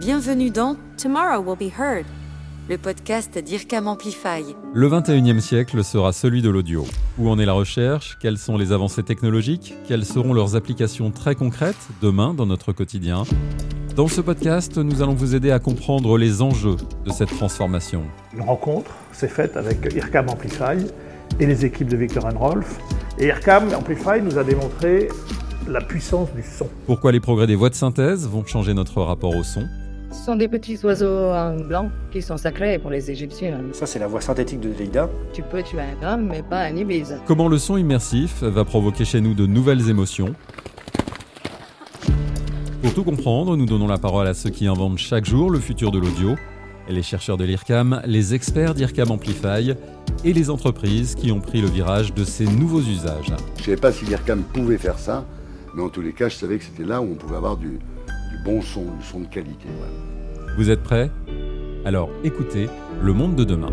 Bienvenue dans Tomorrow Will Be Heard, le podcast d'IRCAM Amplify. Le 21e siècle sera celui de l'audio. Où en est la recherche? Quelles sont les avancées technologiques? Quelles seront leurs applications très concrètes demain dans notre quotidien? Dans ce podcast, nous allons vous aider à comprendre les enjeux de cette transformation. Une rencontre s'est faite avec IRCAM Amplify et les équipes de Victor Rolf. Et IRCAM Amplify nous a démontré la puissance du son. Pourquoi les progrès des voix de synthèse vont changer notre rapport au son? Ce sont des petits oiseaux blancs qui sont sacrés pour les Égyptiens. Ça, c'est la voix synthétique de Delida. Tu peux tuer un homme, mais pas un ibis. Comment le son immersif va provoquer chez nous de nouvelles émotions Pour tout comprendre, nous donnons la parole à ceux qui inventent chaque jour le futur de l'audio, les chercheurs de l'IRCAM, les experts d'IRCAM Amplify et les entreprises qui ont pris le virage de ces nouveaux usages. Je ne savais pas si l'IRCAM pouvait faire ça, mais en tous les cas, je savais que c'était là où on pouvait avoir du, bon son, du son de qualité. Vous êtes prêts? Alors écoutez Le Monde de demain.